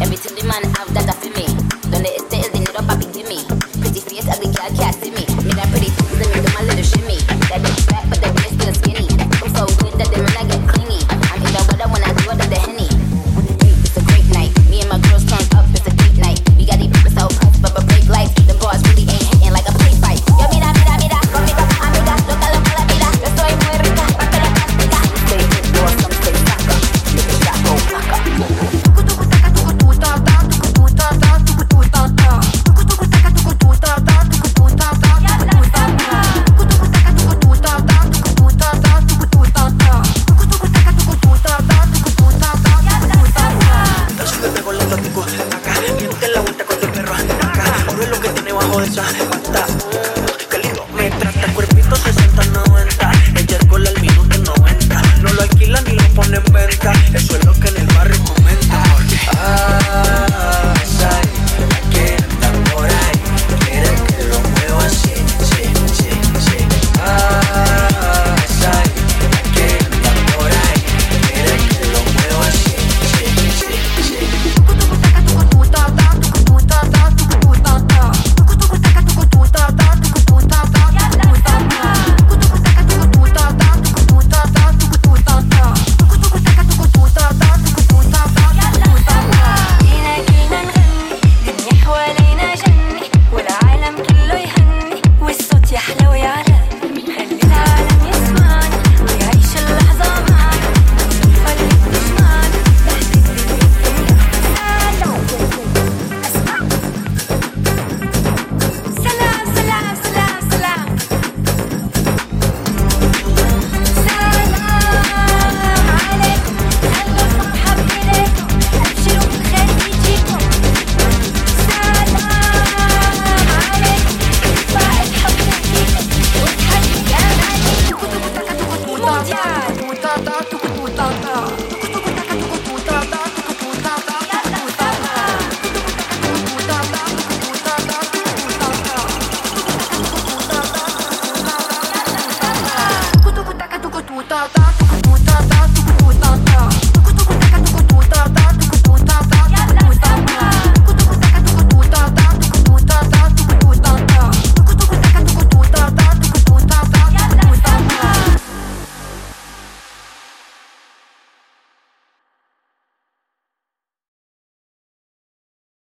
Everything the man have that for me. Don't let it stay in the up, I be gimme. Pretty face, girl, can't see me.